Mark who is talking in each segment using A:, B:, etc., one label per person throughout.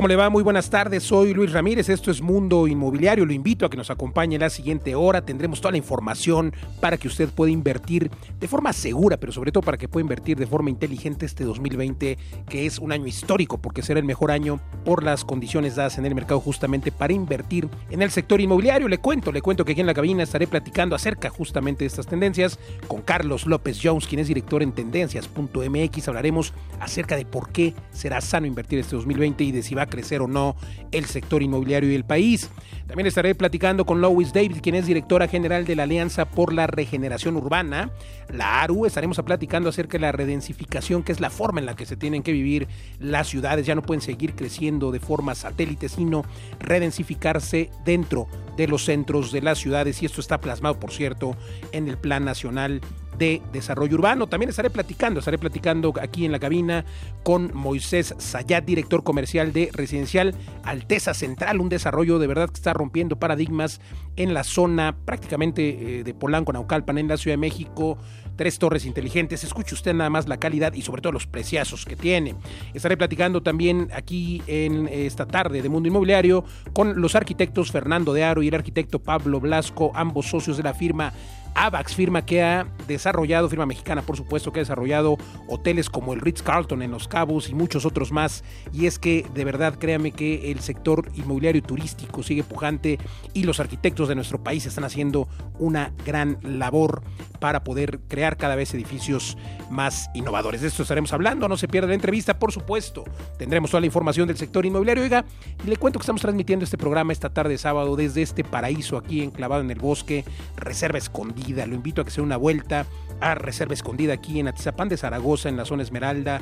A: ¿Cómo le va? Muy buenas tardes, soy Luis Ramírez, esto es Mundo Inmobiliario, lo invito a que nos acompañe en la siguiente hora, tendremos toda la información para que usted pueda invertir de forma segura, pero sobre todo para que pueda invertir de forma inteligente este 2020, que es un año histórico, porque será el mejor año por las condiciones dadas en el mercado justamente para invertir en el sector inmobiliario. Le cuento, le cuento que aquí en la cabina estaré platicando acerca justamente de estas tendencias con Carlos López Jones, quien es director en tendencias.mx, hablaremos acerca de por qué será sano invertir este 2020 y de si va a crecer o no el sector inmobiliario del país. También estaré platicando con Lois David, quien es directora general de la Alianza por la Regeneración Urbana, la ARU. Estaremos platicando acerca de la redensificación, que es la forma en la que se tienen que vivir las ciudades. Ya no pueden seguir creciendo de forma satélite, sino redensificarse dentro de los centros de las ciudades. Y esto está plasmado, por cierto, en el Plan Nacional de Desarrollo Urbano. También estaré platicando, estaré platicando aquí en la cabina con Moisés Sayat, director comercial de Residencial Alteza Central, un desarrollo de verdad que está rompiendo paradigmas en la zona prácticamente eh, de Polanco, Naucalpan, en la Ciudad de México. Tres torres inteligentes. Escuche usted nada más la calidad y sobre todo los preciazos que tiene. Estaré platicando también aquí en esta tarde de Mundo Inmobiliario con los arquitectos Fernando de Aro y el arquitecto Pablo Blasco, ambos socios de la firma AVAX, firma que ha desarrollado, firma mexicana por supuesto, que ha desarrollado hoteles como el Ritz Carlton en Los Cabos y muchos otros más. Y es que de verdad créame que el sector inmobiliario turístico sigue pujante y los arquitectos de nuestro país están haciendo una gran labor para poder crear cada vez edificios más innovadores. De esto estaremos hablando, no se pierda la entrevista, por supuesto. Tendremos toda la información del sector inmobiliario. Oiga, y le cuento que estamos transmitiendo este programa esta tarde sábado desde este paraíso aquí enclavado en el bosque, Reserva Escondida. Lo invito a que sea una vuelta a Reserva Escondida aquí en Atizapán de Zaragoza, en la zona Esmeralda,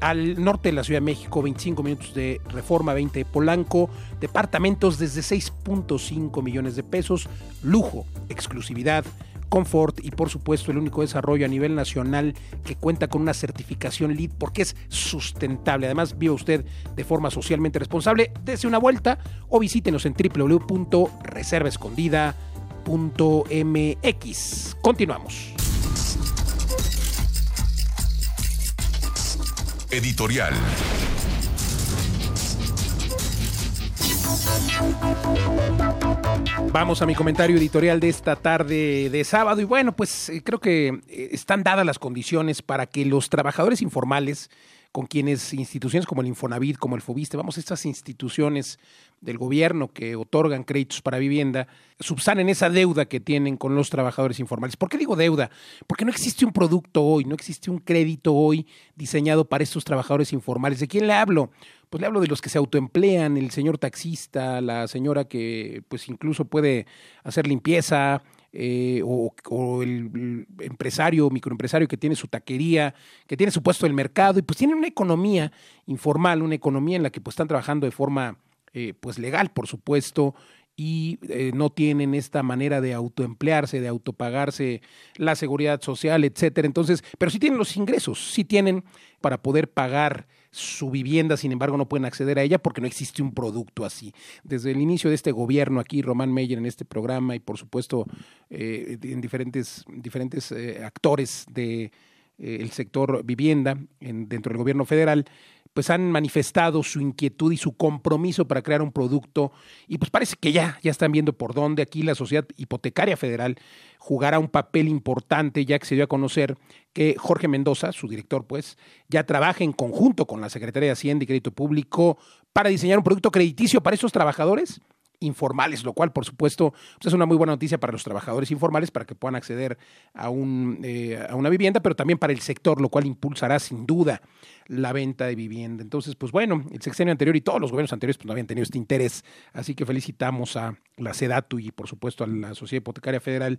A: al norte de la Ciudad de México, 25 minutos de Reforma, 20 de Polanco, departamentos desde 6.5 millones de pesos, lujo, exclusividad, confort y por supuesto el único desarrollo a nivel nacional que cuenta con una certificación LEED porque es sustentable. Además, viva usted de forma socialmente responsable. Dese una vuelta o visítenos en www.reservaescondida.mx. Continuamos.
B: Editorial.
A: Vamos a mi comentario editorial de esta tarde de sábado y bueno, pues eh, creo que eh, están dadas las condiciones para que los trabajadores informales con quienes instituciones como el Infonavit, como el Fobiste, vamos, estas instituciones del gobierno que otorgan créditos para vivienda, subsanen esa deuda que tienen con los trabajadores informales. ¿Por qué digo deuda? Porque no existe un producto hoy, no existe un crédito hoy diseñado para estos trabajadores informales. ¿De quién le hablo? Pues le hablo de los que se autoemplean, el señor taxista, la señora que pues incluso puede hacer limpieza, eh, o, el, empresario, microempresario que tiene su taquería, que tiene su puesto del mercado y pues tiene una economía informal, una economía en la que pues están trabajando de forma eh, pues legal, por supuesto, y eh, no tienen esta manera de autoemplearse, de autopagarse la seguridad social, etcétera. Entonces, pero sí tienen los ingresos, sí tienen para poder pagar su vivienda, sin embargo, no pueden acceder a ella porque no existe un producto así. Desde el inicio de este gobierno aquí, Román Meyer en este programa y por supuesto eh, en diferentes, diferentes eh, actores de, el sector vivienda en, dentro del gobierno federal, pues han manifestado su inquietud y su compromiso para crear un producto. Y pues parece que ya, ya están viendo por dónde aquí la Sociedad Hipotecaria Federal jugará un papel importante, ya que se dio a conocer que Jorge Mendoza, su director, pues, ya trabaja en conjunto con la Secretaría de Hacienda y Crédito Público para diseñar un producto crediticio para esos trabajadores informales, lo cual, por supuesto, pues, es una muy buena noticia para los trabajadores informales para que puedan acceder a, un, eh, a una vivienda, pero también para el sector, lo cual impulsará sin duda la venta de vivienda. Entonces, pues bueno, el sexenio anterior y todos los gobiernos anteriores pues, no habían tenido este interés, así que felicitamos a la SEDATU y, por supuesto, a la Sociedad Hipotecaria Federal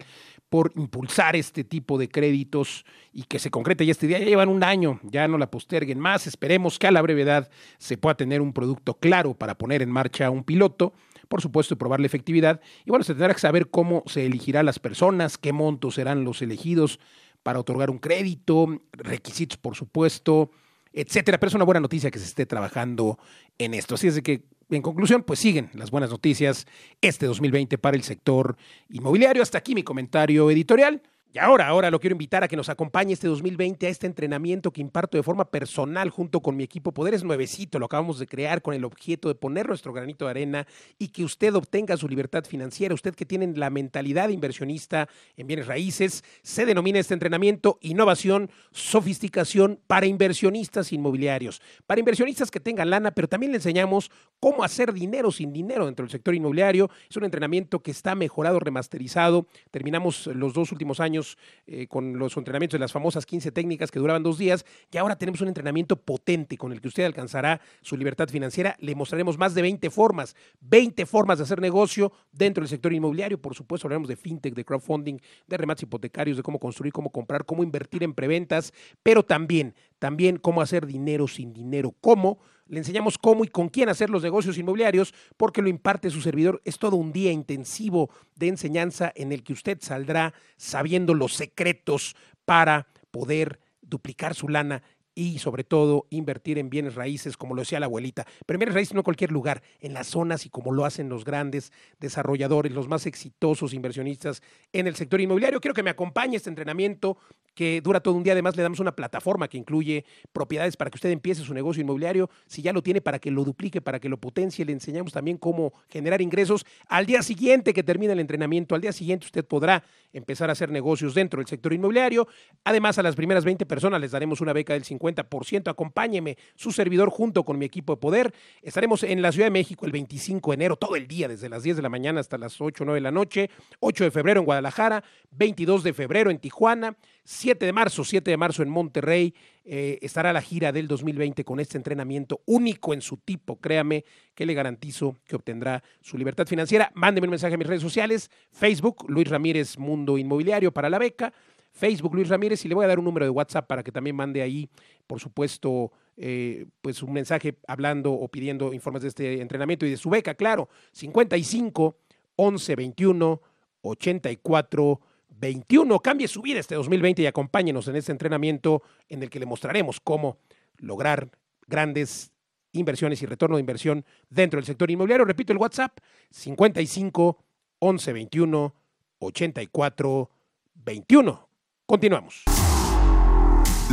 A: por impulsar este tipo de créditos y que se concrete ya este día. Ya llevan un año, ya no la posterguen más. Esperemos que a la brevedad se pueda tener un producto claro para poner en marcha un piloto por supuesto, probar la efectividad. Y bueno, se tendrá que saber cómo se elegirá las personas, qué montos serán los elegidos para otorgar un crédito, requisitos, por supuesto, etcétera. Pero es una buena noticia que se esté trabajando en esto. Así es de que en conclusión, pues siguen las buenas noticias este 2020 para el sector inmobiliario. Hasta aquí mi comentario editorial. Y ahora, ahora lo quiero invitar a que nos acompañe este 2020 a este entrenamiento que imparto de forma personal junto con mi equipo Poderes Nuevecito. Lo acabamos de crear con el objeto de poner nuestro granito de arena y que usted obtenga su libertad financiera. Usted que tiene la mentalidad inversionista en bienes raíces, se denomina este entrenamiento innovación, sofisticación para inversionistas inmobiliarios. Para inversionistas que tengan lana, pero también le enseñamos cómo hacer dinero sin dinero dentro del sector inmobiliario. Es un entrenamiento que está mejorado, remasterizado. Terminamos los dos últimos años eh, con los entrenamientos de las famosas 15 técnicas que duraban dos días y ahora tenemos un entrenamiento potente con el que usted alcanzará su libertad financiera. Le mostraremos más de 20 formas, 20 formas de hacer negocio dentro del sector inmobiliario. Por supuesto, hablaremos de fintech, de crowdfunding, de remates hipotecarios, de cómo construir, cómo comprar, cómo invertir en preventas, pero también, también cómo hacer dinero sin dinero, cómo le enseñamos cómo y con quién hacer los negocios inmobiliarios porque lo imparte su servidor. Es todo un día intensivo de enseñanza en el que usted saldrá sabiendo los secretos para poder duplicar su lana y sobre todo invertir en bienes raíces, como lo decía la abuelita. Pero en bienes raíces no en cualquier lugar, en las zonas y como lo hacen los grandes desarrolladores, los más exitosos inversionistas en el sector inmobiliario. Quiero que me acompañe este entrenamiento que dura todo un día. Además, le damos una plataforma que incluye propiedades para que usted empiece su negocio inmobiliario. Si ya lo tiene, para que lo duplique, para que lo potencie. Le enseñamos también cómo generar ingresos. Al día siguiente que termine el entrenamiento, al día siguiente usted podrá empezar a hacer negocios dentro del sector inmobiliario. Además, a las primeras 20 personas les daremos una beca del 50%. Acompáñeme, su servidor, junto con mi equipo de poder. Estaremos en la Ciudad de México el 25 de enero, todo el día, desde las 10 de la mañana hasta las 8 o 9 de la noche. 8 de febrero en Guadalajara, 22 de febrero en Tijuana. 7 de marzo, 7 de marzo en Monterrey, eh, estará la gira del 2020 con este entrenamiento único en su tipo. Créame que le garantizo que obtendrá su libertad financiera. Mándeme un mensaje a mis redes sociales, Facebook, Luis Ramírez Mundo Inmobiliario para la beca, Facebook Luis Ramírez y le voy a dar un número de WhatsApp para que también mande ahí, por supuesto, eh, pues un mensaje hablando o pidiendo informes de este entrenamiento y de su beca, claro, 55 11 21 84 21. Cambie su vida este 2020 y acompáñenos en este entrenamiento en el que le mostraremos cómo lograr grandes inversiones y retorno de inversión dentro del sector inmobiliario. Repito el WhatsApp 55 11 21 84 21. Continuamos.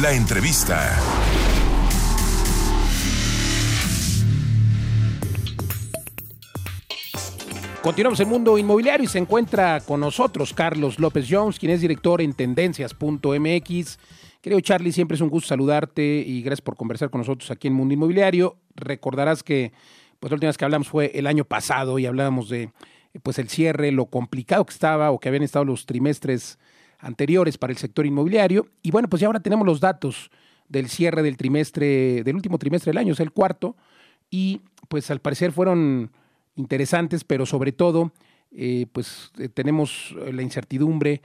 B: La entrevista.
A: Continuamos el mundo inmobiliario y se encuentra con nosotros Carlos López Jones, quien es director en tendencias.mx. Querido Charlie, siempre es un gusto saludarte y gracias por conversar con nosotros aquí en Mundo Inmobiliario. Recordarás que pues la última vez que hablamos fue el año pasado y hablábamos de pues el cierre, lo complicado que estaba o que habían estado los trimestres anteriores para el sector inmobiliario. Y bueno, pues ya ahora tenemos los datos del cierre del trimestre, del último trimestre del año, es el cuarto, y pues al parecer fueron interesantes, pero sobre todo, eh, pues eh, tenemos la incertidumbre,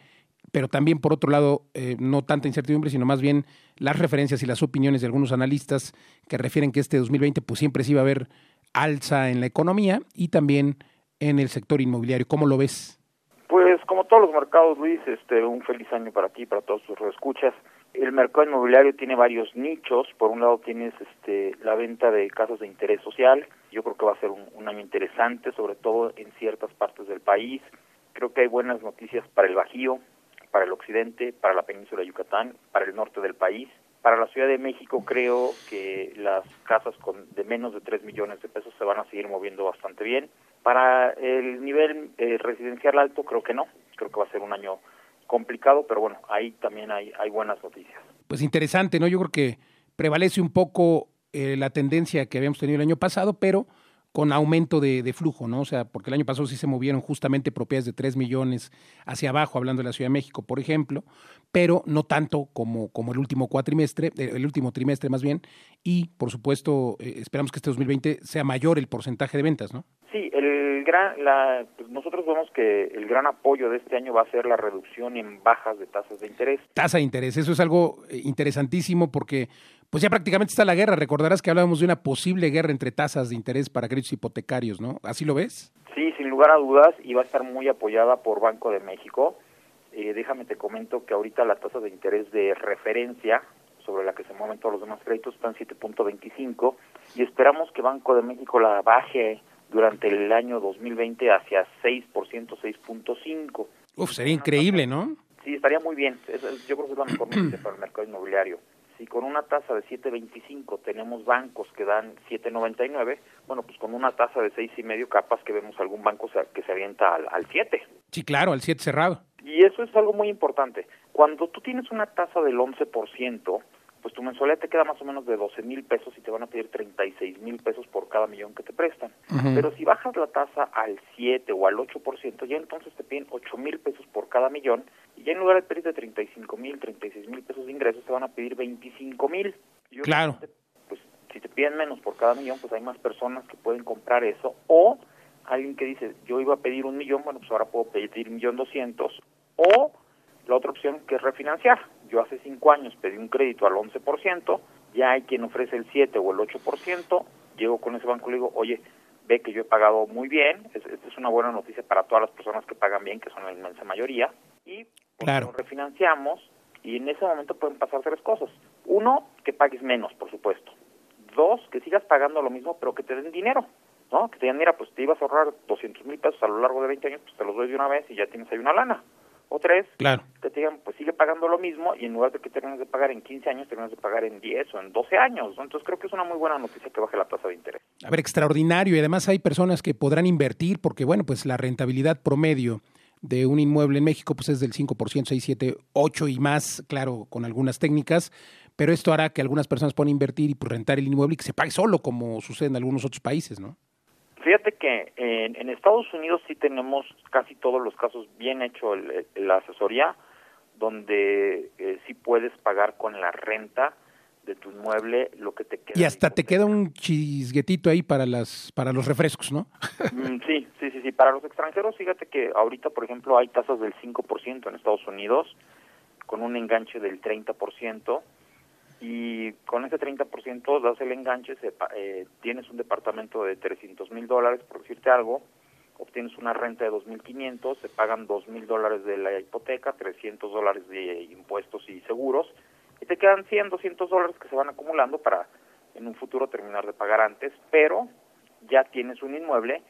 A: pero también por otro lado, eh, no tanta incertidumbre, sino más bien las referencias y las opiniones de algunos analistas que refieren que este 2020 pues siempre sí va a haber alza en la economía y también en el sector inmobiliario. ¿Cómo lo ves?
C: Pues como todos los mercados, Luis, este, un feliz año para ti, para todos tus escuchas. El mercado inmobiliario tiene varios nichos. Por un lado tienes este, la venta de casas de interés social. Yo creo que va a ser un, año interesante, sobre todo en ciertas partes del país. Creo que hay buenas noticias para el Bajío, para el occidente, para la península de Yucatán, para el norte del país. Para la Ciudad de México creo que las casas con de menos de 3 millones de pesos se van a seguir moviendo bastante bien. Para el nivel eh, residencial alto creo que no. Creo que va a ser un año complicado, pero bueno, ahí también hay, hay buenas noticias.
A: Pues interesante, ¿no? Yo creo que prevalece un poco eh, la tendencia que habíamos tenido el año pasado, pero con aumento de, de, flujo, ¿no? O sea, porque el año pasado sí se movieron justamente propiedades de 3 millones hacia abajo, hablando de la Ciudad de México, por ejemplo, pero no tanto como, como el último cuatrimestre, eh, el último trimestre más bien, y por supuesto eh, esperamos que este 2020 sea mayor el porcentaje de ventas, ¿no?
C: Sí, el gran, la, pues nosotros vemos que el gran apoyo de este año va a ser la reducción en bajas de tasas de interés.
A: Tasa de interés, eso es algo eh, interesantísimo porque pues ya prácticamente está la guerra. Recordarás que hablábamos de una posible guerra entre tasas de interés para créditos hipotecarios, ¿no? ¿Así lo ves?
C: Sí, sin lugar a dudas, y va a estar muy apoyada por Banco de México. Eh, déjame te comento que ahorita la tasa de interés de referencia sobre la que se mueven todos los demás créditos está en 7.25 y esperamos que Banco de México la baje durante el año 2020 hacia 6%, 6.5%.
A: Uf, sería increíble, ¿no?
C: Sí, estaría muy bien. yo creo que es la mejor noticia para el mercado inmobiliario. Si con una tasa de 7.25 tenemos bancos que dan 7.99, bueno, pues con una tasa de seis y medio capaz que vemos algún banco que se avienta al, al 7.
A: Sí, claro, al 7 cerrado.
C: Y eso es algo muy importante. Cuando tú tienes una tasa del 11%, pues tu mensualidad te queda más o menos de 12 mil pesos y te van a pedir 36 mil pesos por cada millón que te prestan. Pero si bajas la tasa al 7 o al 8%, ya entonces te piden 8 mil pesos por cada millón y ya en lugar de pedirte 35 mil, 36 mil pesos de ingresos, te van a pedir 25 mil.
A: Claro.
C: Pues si te piden menos por cada millón, pues hay más personas que pueden comprar eso o alguien que dice, yo iba a pedir un millón, bueno, pues ahora puedo pedir un millón doscientos o la otra opción que es refinanciar yo hace cinco años pedí un crédito al 11%, ya hay quien ofrece el 7 o el 8%, llego con ese banco y le digo, oye, ve que yo he pagado muy bien, esta es una buena noticia para todas las personas que pagan bien, que son la inmensa mayoría, y pues,
A: claro.
C: refinanciamos y en ese momento pueden pasar tres cosas. Uno, que pagues menos, por supuesto. Dos, que sigas pagando lo mismo, pero que te den dinero, ¿no? Que te digan, mira, pues te ibas a ahorrar 200 mil pesos a lo largo de 20 años, pues te los doy de una vez y ya tienes ahí una lana o tres,
A: claro.
C: que te digan, pues sigue pagando lo mismo y en lugar de que termines de pagar en 15 años, terminas de pagar en 10 o en 12 años. Entonces creo que es una muy buena noticia que baje la tasa de interés.
A: A ver, extraordinario. Y además hay personas que podrán invertir porque, bueno, pues la rentabilidad promedio de un inmueble en México pues es del 5%, 6, 7, 8 y más, claro, con algunas técnicas, pero esto hará que algunas personas puedan invertir y pues, rentar el inmueble y que se pague solo, como sucede en algunos otros países, ¿no?
C: Fíjate que en, Estados Unidos sí tenemos casi todos los casos bien hecho la asesoría, donde eh, sí puedes pagar con la renta de tu inmueble lo que te queda.
A: Y hasta te queda un chisguetito ahí para las para los refrescos, ¿no?
C: Mm, sí, sí, sí, sí. Para los extranjeros, fíjate que ahorita, por ejemplo, hay tasas del 5% en Estados Unidos, con un enganche del 30% y con ese 30% das el enganche, se, eh, tienes un departamento de 300 mil dólares, por decirte algo, obtienes una renta de 2.500, se pagan 2.000 dólares de la hipoteca, 300 dólares de impuestos y seguros, y te quedan 100, 200 dólares que se van acumulando para en un futuro terminar de pagar antes, pero ya tienes un inmueble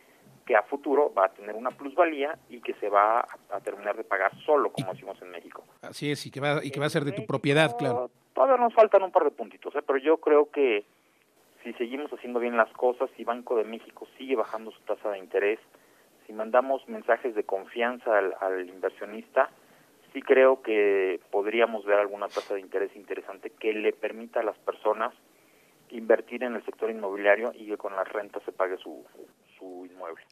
C: que a futuro va a tener una plusvalía y que se va a, terminar de pagar solo, como decimos en México.
A: Así es, y que va, y que va a ser de tu propiedad, claro.
C: Todavía nos faltan un par de puntitos, ¿eh? pero yo creo que si seguimos haciendo bien las cosas, si Banco de México sigue bajando su tasa de interés, si mandamos mensajes de confianza al, inversionista, sí creo que podríamos ver alguna tasa de interés interesante que le permita a las personas invertir en el sector inmobiliario y que con las rentas se pague su, su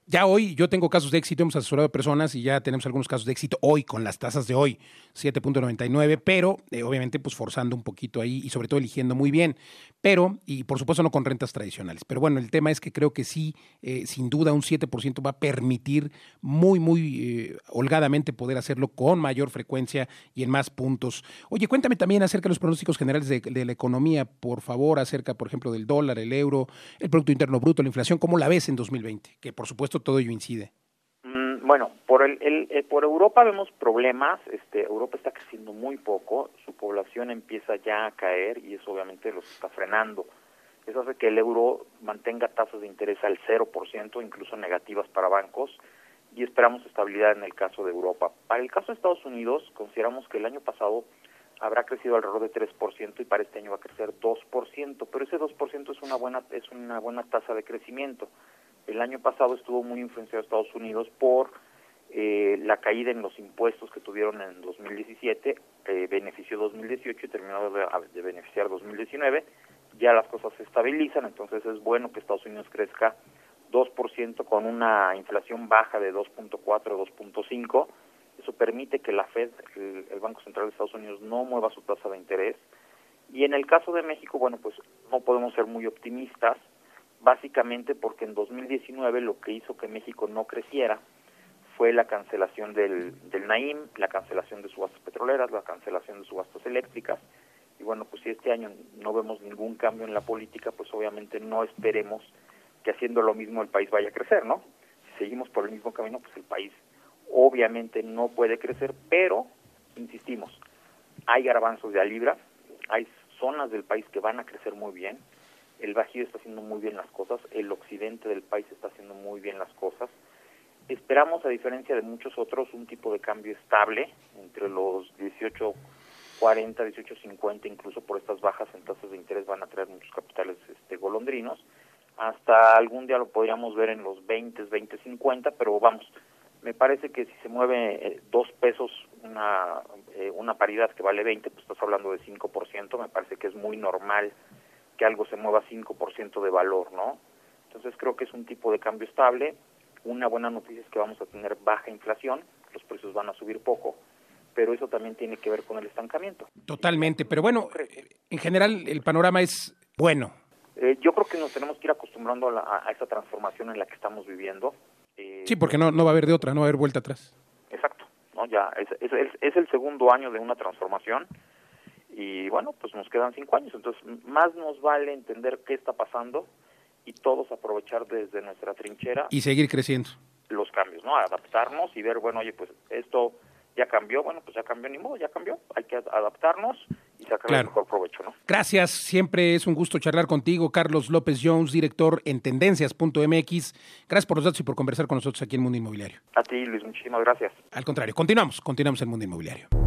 A: Ya hoy yo tengo casos de éxito, hemos asesorado personas y ya tenemos algunos casos de éxito hoy con las tasas de hoy, 7.99, pero eh, obviamente pues forzando un poquito ahí y sobre todo eligiendo muy bien, pero y por supuesto no con rentas tradicionales. Pero bueno, el tema es que creo que sí, eh, sin duda un 7% va a permitir muy, muy eh, holgadamente poder hacerlo con mayor frecuencia y en más puntos. Oye, cuéntame también acerca de los pronósticos generales de, de la economía, por favor, acerca, por ejemplo, del dólar, el euro, el Producto Interno Bruto, la inflación, ¿cómo la ves en 2020? que por supuesto todo ello incide.
C: Mm, bueno, por el, eh, por Europa vemos problemas. Este, Europa está creciendo muy poco, su población empieza ya a caer y eso obviamente los está frenando. Eso hace que el euro mantenga tasas de interés al 0%, incluso negativas para bancos, y esperamos estabilidad en el caso de Europa. Para el caso de Estados Unidos, consideramos que el año pasado habrá crecido alrededor de 3% y para este año va a crecer 2%, pero ese 2% es una buena es una buena tasa de crecimiento. El año pasado estuvo muy influenciado Estados Unidos por eh, la caída en los impuestos que tuvieron en 2017, eh, benefició 2018 y terminó de, de, beneficiar 2019. Ya las cosas se estabilizan, entonces es bueno que Estados Unidos crezca 2% con una inflación baja de 2.4, 2.5. Eso permite que la Fed, el, el Banco Central de Estados Unidos, no mueva su tasa de interés. Y en el caso de México, bueno, pues no podemos ser muy optimistas básicamente porque en 2019 lo que hizo que México no creciera fue la cancelación del, del Naim, la cancelación de subastas petroleras, la cancelación de subastas eléctricas. Y bueno, pues si este año no vemos ningún cambio en la política, pues obviamente no esperemos que haciendo lo mismo el país vaya a crecer, ¿no? Si seguimos por el mismo camino, pues el país obviamente no puede crecer, pero, insistimos, hay garbanzos de a libra, hay zonas del país que van a crecer muy bien, el Bajío está haciendo muy bien las cosas, el occidente del país está haciendo muy bien las cosas. Esperamos, a diferencia de muchos otros, un tipo de cambio estable entre los 18 40, 18, 50, incluso por estas bajas en tasas de interés van a traer muchos capitales este, golondrinos. Hasta algún día lo podríamos ver en los 20, 20, 50, pero vamos, me parece que si se mueve eh, dos pesos una, eh, una paridad que vale 20, pues estás hablando de 5%, me parece que es muy normal que algo se mueva 5% de valor, ¿no? Entonces creo que es un tipo de cambio estable. Una buena noticia es que vamos a tener baja inflación, los precios van a subir poco pero eso también tiene que ver con el estancamiento.
A: Totalmente, pero bueno, en general el panorama es bueno.
C: Eh, yo creo que nos tenemos que ir acostumbrando a, esa transformación en la que estamos viviendo.
A: Eh, sí, porque no, no va a haber de otra, no va a haber vuelta atrás.
C: Exacto, ¿no? ya es, es, es, el segundo año de una transformación y bueno, pues nos quedan cinco años, entonces más nos vale entender qué está pasando y todos aprovechar desde nuestra trinchera.
A: Y seguir creciendo.
C: Los cambios, ¿no? Adaptarnos y ver, bueno, oye, pues esto ya cambió, bueno, pues ya cambió ni modo, ya cambió, hay que adaptarnos y sacar el mejor provecho, ¿no?
A: Gracias, siempre es un gusto charlar contigo, Carlos López Jones, director en tendencias.mx. Gracias por los datos y por conversar con nosotros aquí en Mundo Inmobiliario.
C: A ti, Luis, muchísimas gracias.
A: Al contrario, continuamos, continuamos en Mundo Inmobiliario.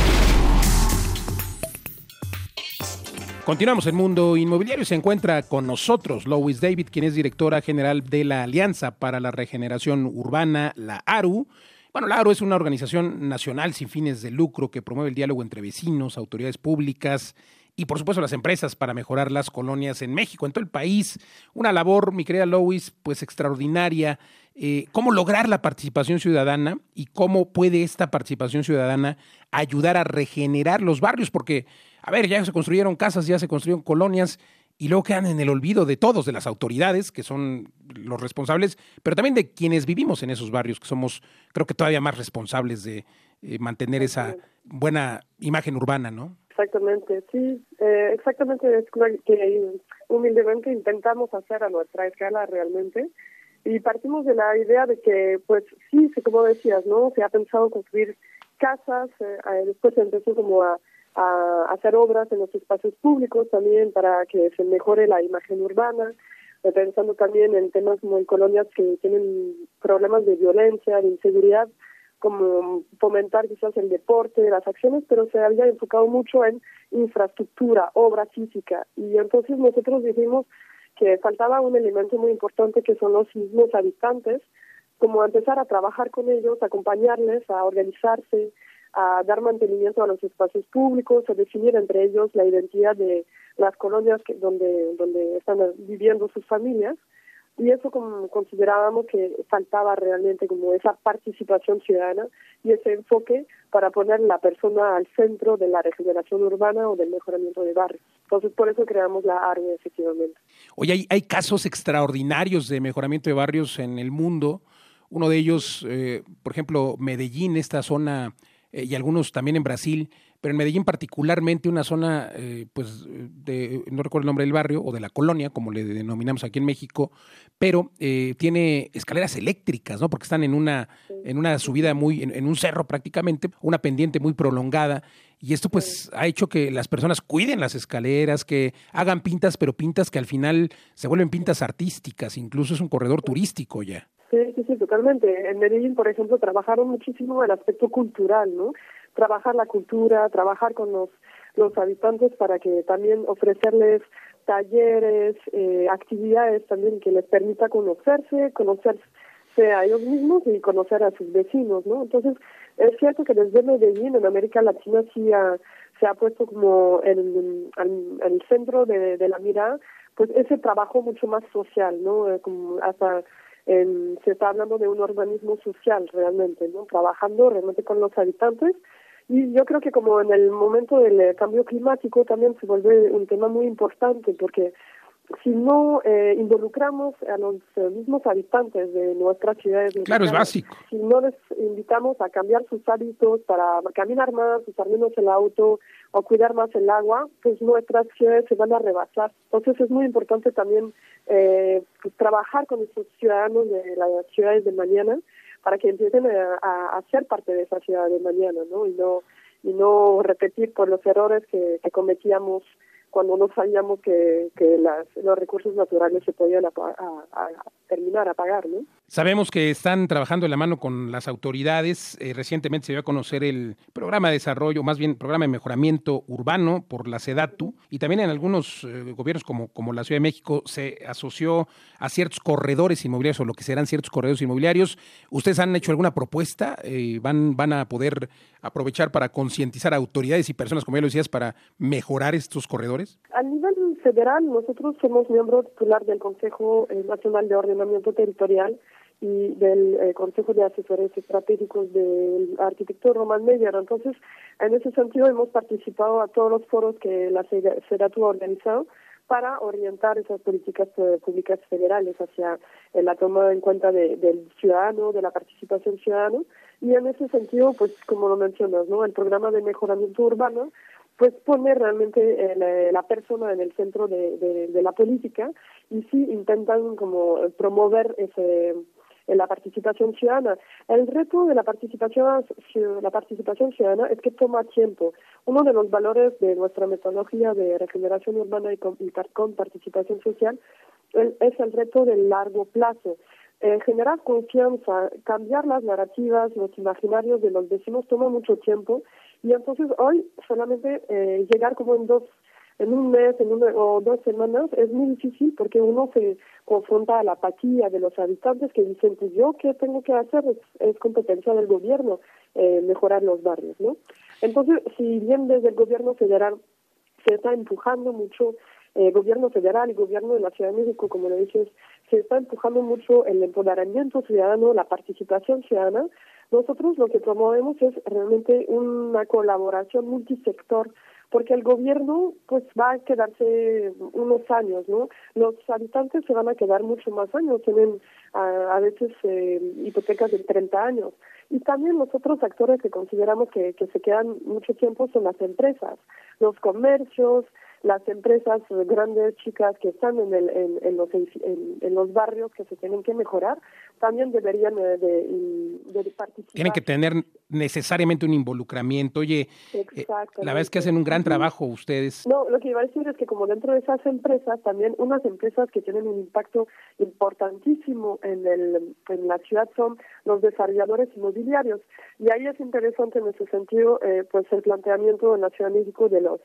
A: Continuamos en Mundo Inmobiliario se encuentra con nosotros Lois David, quien es directora general de la Alianza para la Regeneración Urbana, la ARU. Bueno, la ARU es una organización nacional sin fines de lucro que promueve el diálogo entre vecinos, autoridades públicas y por supuesto las empresas para mejorar las colonias en México, en todo el país. Una labor, mi querida Lois, pues extraordinaria. Eh, ¿Cómo lograr la participación ciudadana y cómo puede esta participación ciudadana ayudar a regenerar los barrios? Porque, a ver, ya se construyeron casas, ya se construyeron colonias y luego quedan en el olvido de todos, de las autoridades, que son los responsables, pero también de quienes vivimos en esos barrios, que somos, creo que todavía más responsables de eh, mantener esa buena imagen urbana, ¿no?
D: Exactamente, sí, eh, exactamente es lo que humildemente intentamos hacer a nuestra escala realmente y partimos de la idea de que, pues sí, como decías, ¿no? Se ha pensado construir casas, eh, después se empezó como a, a hacer obras en los espacios públicos también para que se mejore la imagen urbana, eh, pensando también en temas como en colonias que tienen problemas de violencia, de inseguridad, como fomentar quizás el deporte, las acciones, pero se había enfocado mucho en infraestructura, obra física. Y entonces nosotros dijimos que faltaba un elemento muy importante que son los mismos habitantes, como empezar a trabajar con ellos, acompañarles, a organizarse, a dar mantenimiento a los espacios públicos, a definir entre ellos la identidad de las colonias que, donde, donde están viviendo sus familias y eso como considerábamos que faltaba realmente como esa participación ciudadana y ese enfoque para poner la persona al centro de la regeneración urbana o del mejoramiento de barrios. Entonces, por eso creamos la ARE, efectivamente.
A: Oye, hay, hay casos extraordinarios de mejoramiento de barrios en el mundo. Uno de ellos, eh, por ejemplo, Medellín, esta zona, eh, y algunos también en Brasil, pero en Medellín particularmente una zona, eh, pues, de, no recuerdo el nombre del barrio, o de la colonia, como le denominamos aquí en México, pero eh, tiene escaleras eléctricas, ¿no? Porque están en una, en una subida muy, en, un cerro prácticamente, una pendiente muy prolongada, y esto pues ha hecho que las personas cuiden las escaleras, que hagan pintas, pero pintas que al final se vuelven pintas artísticas, incluso es un corredor turístico ya.
D: Sí, sí, sí, totalmente. En Medellín, por ejemplo, trabajaron muchísimo el aspecto cultural, ¿no? trabajar la cultura, trabajar con los, los habitantes para que también ofrecerles talleres, eh, actividades también que les permita conocerse, conocerse a ellos mismos y conocer a sus vecinos, ¿no? Entonces, es cierto que desde Medellín, en América Latina, sí se ha puesto como el, el, centro de, de, la mirada, pues ese trabajo mucho más social, ¿no? Eh, como hasta se está hablando de un organismo social realmente, ¿no? Trabajando realmente con los habitantes Y yo creo que como en el momento del eh, cambio climático también se vuelve un tema muy importante porque si no eh, involucramos a los eh, mismos habitantes de nuestras ciudades,
A: claro, es básico.
D: Si no les invitamos a cambiar sus hábitos para caminar más, usar menos el auto o cuidar más el agua, pues nuestras ciudades se van a rebasar. Entonces es muy importante también eh, pues, trabajar con estos ciudadanos de las ciudades de mañana para que empiecen a, a, ser parte de esa ciudad de mañana, ¿no? Y no y no repetir por los errores que cometíamos cuando no sabíamos que, que las, los recursos naturales se podían a, terminar a pagar. ¿no?
A: Sabemos que están trabajando en la mano con las autoridades. Eh, recientemente se dio a conocer el programa de desarrollo, más bien programa de mejoramiento urbano por la SEDATU y también en algunos eh, gobiernos como, como la Ciudad de México se asoció a ciertos corredores inmobiliarios o lo que serán ciertos corredores inmobiliarios. ¿Ustedes han hecho alguna propuesta? Eh, ¿van, ¿Van a poder aprovechar para concientizar a autoridades y personas, como ya lo decías, para mejorar estos corredores?
D: A nivel federal, nosotros somos miembro titular del Consejo Nacional de Ordenamiento Territorial y del eh, Consejo de Asesores Estratégicos del arquitecto Román Meyer. Entonces, en ese sentido, hemos participado a todos los foros que la SEDATU ha organizado para orientar esas políticas eh, públicas federales hacia eh, la toma en cuenta del ciudadano, de la participación ciudadana. Y en ese sentido, pues como lo mencionas, ¿no? el programa de mejoramiento urbano pues pone realmente la, persona en el centro de, de, la política y sí intentan como promover ese la participación ciudadana. El reto de la participación, la participación ciudadana es que toma tiempo. Uno de los valores de nuestra metodología de regeneración urbana y con, participación social es el reto del largo plazo. Eh, generar confianza, cambiar las narrativas, los imaginarios de los vecinos toma mucho tiempo y entonces hoy solamente eh, llegar como en dos en un mes, en una o dos semanas, es muy difícil porque uno se confronta a la apatía de los habitantes que dicen, pues yo qué tengo que hacer, es, competencia del gobierno eh, mejorar los barrios, ¿no? Entonces, si bien desde el gobierno federal se está empujando mucho, eh, gobierno federal y gobierno de la Ciudad de México, como le dices, se está empujando mucho el empoderamiento ciudadano, la participación ciudadana, nosotros lo que promovemos es realmente una colaboración multisector porque el gobierno pues va a quedarse unos años, ¿no? Los habitantes se van a quedar mucho más años, tienen a, veces eh, hipotecas de 30 años. Y también los otros actores que consideramos que, que se quedan mucho tiempo son las empresas, los comercios, las empresas grandes, chicas que están en, el, en, los, en, los barrios que se tienen que mejorar, también deberían eh, de, participar.
A: Tienen que tener necesariamente un involucramiento. Oye, eh, la verdad es que hacen un gran trabajo ustedes.
D: No, lo que iba a decir es que como dentro de esas empresas, también unas empresas que tienen un impacto importantísimo en, el, en la ciudad son los desarrolladores inmobiliarios. Y ahí es interesante en ese sentido, eh, pues el planteamiento en la Ciudad de México de los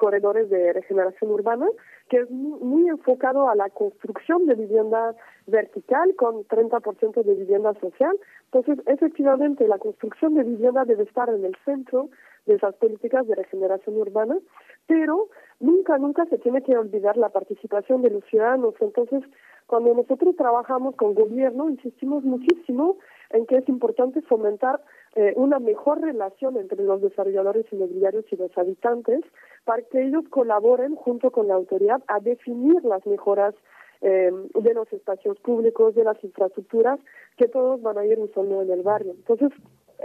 D: corredores de regeneración urbana, que es muy, enfocado a la construcción de vivienda vertical con 30% de vivienda social. Entonces, efectivamente, la construcción de vivienda debe estar en el centro de esas políticas de regeneración urbana, pero nunca, nunca se tiene que olvidar la participación de los ciudadanos. Entonces, cuando nosotros trabajamos con gobierno, insistimos muchísimo en que es importante fomentar eh, una mejor relación entre los desarrolladores inmobiliarios y los habitantes para que ellos colaboren junto con la autoridad a definir las mejoras eh, de los espacios públicos, de las infraestructuras que todos van a ir usando en el barrio. Entonces,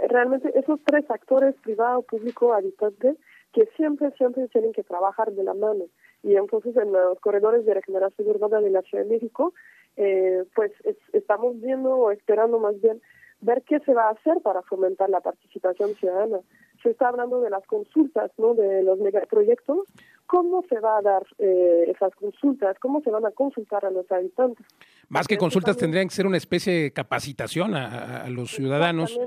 D: realmente esos tres actores, privado, público, habitante, que siempre, siempre tienen que trabajar de la mano. Y entonces en los corredores de regeneración urbana de la Ciudad de México, eh, pues estamos viendo o esperando más bien ver qué se va a hacer para fomentar la participación ciudadana. Se está hablando de las consultas, ¿no? De los megaproyectos. ¿Cómo se va a dar eh, esas consultas? ¿Cómo se van a consultar a los habitantes?
A: Más que consultas tendrían que ser una especie de capacitación a, los ciudadanos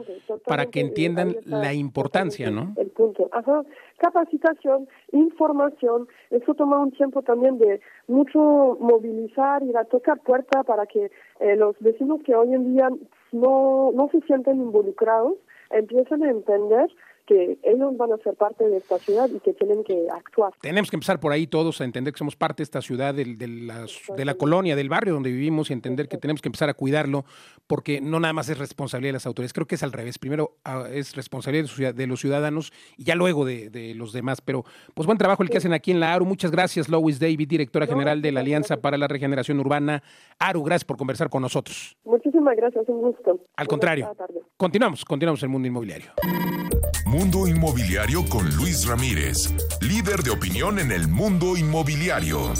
A: para que entiendan la importancia, ¿no?
D: El punto. Ajá. Capacitación, información. Eso toma un tiempo también de mucho movilizar, ir a tocar puerta para que eh, los vecinos que hoy en día no, no se sienten involucrados empiecen a entender que ellos van a ser parte de esta ciudad y que tienen que actuar.
A: Tenemos que empezar por ahí todos a entender que somos parte de esta ciudad, de, de, la, de la colonia, del barrio donde vivimos y entender que tenemos que empezar a cuidarlo porque no nada más es responsabilidad de las autoridades, creo que es al revés. Primero ah, es responsabilidad de los ciudadanos y ya luego de, de los demás. Pero pues buen trabajo el que hacen aquí en la ARU. Muchas gracias, Lois David, directora general de la Alianza para la Regeneración Urbana. ARU, gracias por conversar con nosotros.
D: Muchísimas gracias, un gusto.
A: Al contrario. Continuamos, continuamos el mundo inmobiliario.
B: Mundo Inmobiliario con Luis Ramírez, líder de opinión en el mundo inmobiliario.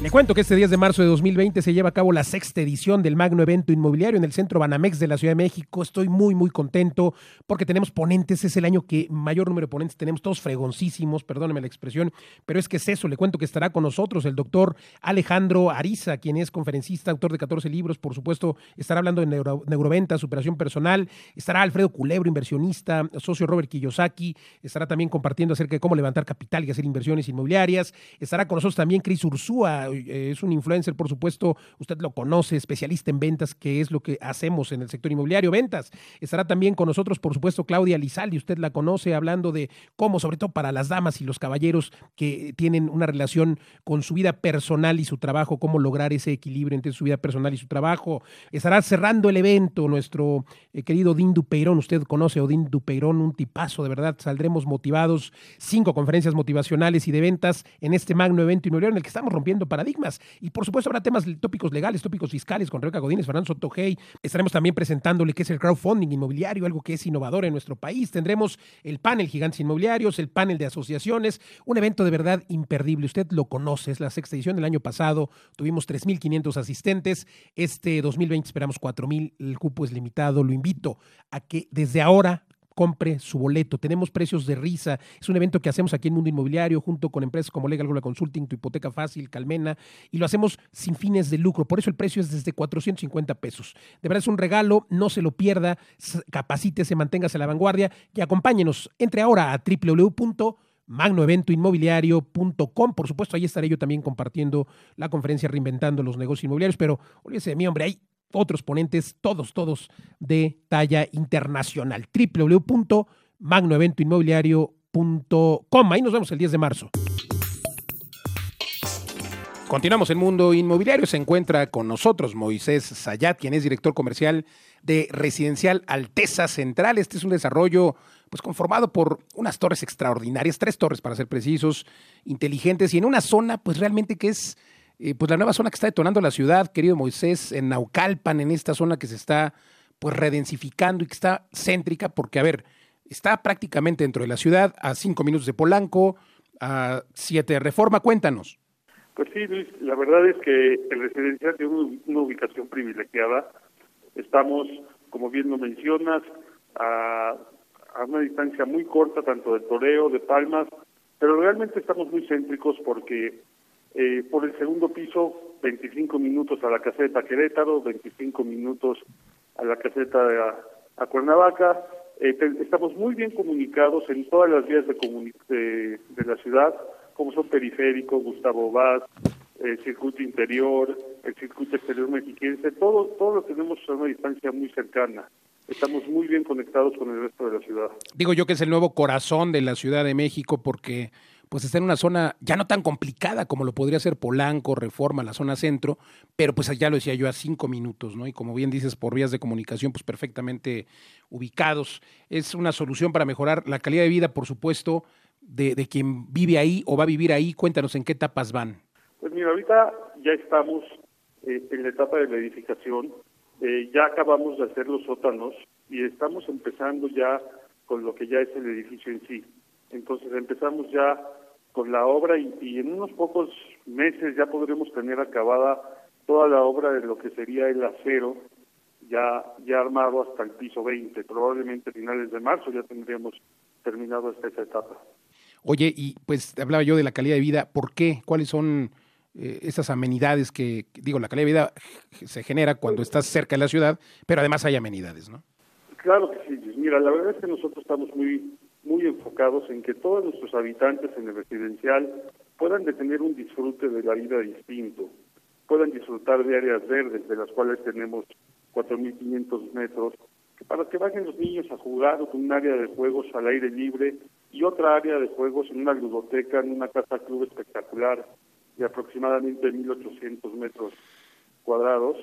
A: Le cuento que este 10 de marzo de 2020 se lleva a cabo la sexta edición del Magno Evento Inmobiliario en el Centro Banamex de la Ciudad de México. Estoy muy, muy contento porque tenemos ponentes. Es el año que mayor número de ponentes tenemos, todos fregoncísimos, perdóneme la expresión, pero es que es eso. Le cuento que estará con nosotros el doctor Alejandro Ariza, quien es conferencista, autor de 14 libros. Por supuesto, estará hablando de neuro, neuroventa, superación personal. Estará Alfredo Culebro, inversionista, socio Robert Kiyosaki. Estará también compartiendo acerca de cómo levantar capital y hacer inversiones inmobiliarias. Estará con nosotros también Cris Ursúa eh, es un influencer, por supuesto, usted lo conoce, especialista en ventas, que es lo que hacemos en el sector inmobiliario, ventas. Estará también con nosotros, por supuesto, Claudia Lizaldi, usted la conoce, hablando de cómo, sobre todo para las damas y los caballeros que tienen una relación con su vida personal y su trabajo, cómo lograr ese equilibrio entre su vida personal y su trabajo. Estará cerrando el evento nuestro eh, querido Odín Dupeirón, usted conoce a Odín Dupeirón, un tipazo, de verdad, saldremos motivados, cinco conferencias motivacionales y de ventas en este magno evento inmobiliario en el que estamos rompiendo para paradigmas. Y por supuesto habrá temas tópicos legales, tópicos fiscales con Rebeca Godínez, Fernando Sotojey. Estaremos también presentándole qué es el crowdfunding inmobiliario, algo que es innovador en nuestro país. Tendremos el panel Gigantes Inmobiliarios, el panel de asociaciones, un evento de verdad imperdible. Usted lo conoce, es la sexta edición del año pasado. Tuvimos 3.500 asistentes. Este 2020 esperamos 4.000. El cupo es limitado. Lo invito a que desde ahora compre su boleto. Tenemos precios de risa. Es un evento que hacemos aquí en Mundo Inmobiliario junto con empresas como Legal Global Consulting, Tu Hipoteca Fácil, Calmena, y lo hacemos sin fines de lucro. Por eso el precio es desde 450 pesos. De verdad es un regalo, no se lo pierda, capacítese, manténgase a la vanguardia y acompáñenos. Entre ahora a www.magnoeventoinmobiliario.com. Por supuesto, ahí estaré yo también compartiendo la conferencia Reinventando los Negocios Inmobiliarios, pero olvídese de mí, hombre, hay otros ponentes, todos, todos de talla internacional. www.magnoeventoinmobiliario.com. Ahí nos vemos el 10 de marzo. Continuamos en Mundo Inmobiliario. Se encuentra con nosotros Moisés Sayat, quien es director comercial de Residencial Alteza Central. Este es un desarrollo pues conformado por unas torres extraordinarias, tres torres para ser precisos, inteligentes y en una zona pues realmente que es pues la nueva zona que está detonando la ciudad, querido Moisés, en Naucalpan, en esta zona que se está pues redensificando y que está céntrica, porque a ver, está prácticamente dentro de la ciudad, a cinco minutos de Polanco, a siete de Reforma, cuéntanos.
E: Pues sí, Luis, la verdad es que el residencial tiene una ubicación privilegiada. Estamos, como bien lo mencionas, a, a una distancia muy corta, tanto de Toreo, de Palmas, pero realmente estamos muy céntricos porque eh, por el segundo piso, 25 minutos a la caseta Querétaro, 25 minutos a la caseta de, a, Cuernavaca. Eh, estamos muy bien comunicados en todas las vías de, de, la ciudad, como son Periférico, Gustavo Vaz, el circuito interior, el circuito exterior mexiquense, todo, todo lo tenemos a una distancia muy cercana. Estamos muy bien conectados con el resto de la ciudad.
A: Digo yo que es el nuevo corazón de la Ciudad de México porque pues está en una zona ya no tan complicada como lo podría ser Polanco, Reforma, la zona centro, pero pues ya lo decía yo a cinco minutos, ¿no? Y como bien dices, por vías de comunicación, pues perfectamente ubicados. Es una solución para mejorar la calidad de vida, por supuesto, de, de quien vive ahí o va a vivir ahí. Cuéntanos en qué etapas van.
E: Pues mira, ahorita ya estamos eh, en la etapa de la edificación, eh, ya acabamos de hacer los sótanos y estamos empezando ya con lo que ya es el edificio en sí. Entonces empezamos ya con la obra y, en unos pocos meses ya podremos tener acabada toda la obra de lo que sería el acero ya ya armado hasta el piso 20. Probablemente a finales de marzo ya tendríamos terminado esta, etapa.
A: Oye, y pues hablaba yo de la calidad de vida. ¿Por qué? ¿Cuáles son eh, esas amenidades que, digo, la calidad de vida se genera cuando estás cerca de la ciudad, pero además hay amenidades, ¿no?
E: Claro que sí. Mira, la verdad es que nosotros estamos muy muy enfocados en que todos nuestros habitantes en el residencial puedan tener un disfrute de la vida distinto, puedan disfrutar de áreas verdes, de las cuales tenemos 4.500 metros, para que vayan los niños a jugar con un área de juegos al aire libre y otra área de juegos en una ludoteca, en una casa club espectacular de aproximadamente 1.800 metros cuadrados.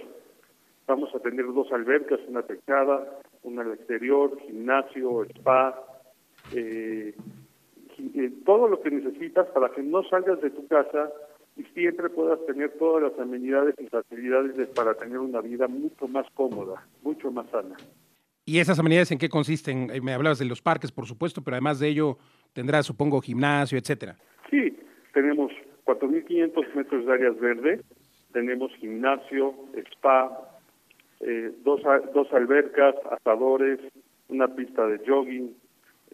E: Vamos a tener dos albercas, una techada, una al exterior, gimnasio, spa, eh, eh, todo lo que necesitas para que no salgas de tu casa y siempre puedas tener todas las amenidades y facilidades para tener una vida mucho más cómoda, mucho más sana.
A: ¿Y esas amenidades en qué consisten? Eh, me hablabas de los parques, por supuesto, pero además de ello tendrá, supongo, gimnasio, etcétera.
E: Sí, tenemos 4.500 metros de áreas verdes, tenemos gimnasio, spa, eh, dos, dos albercas, asadores, una pista de jogging,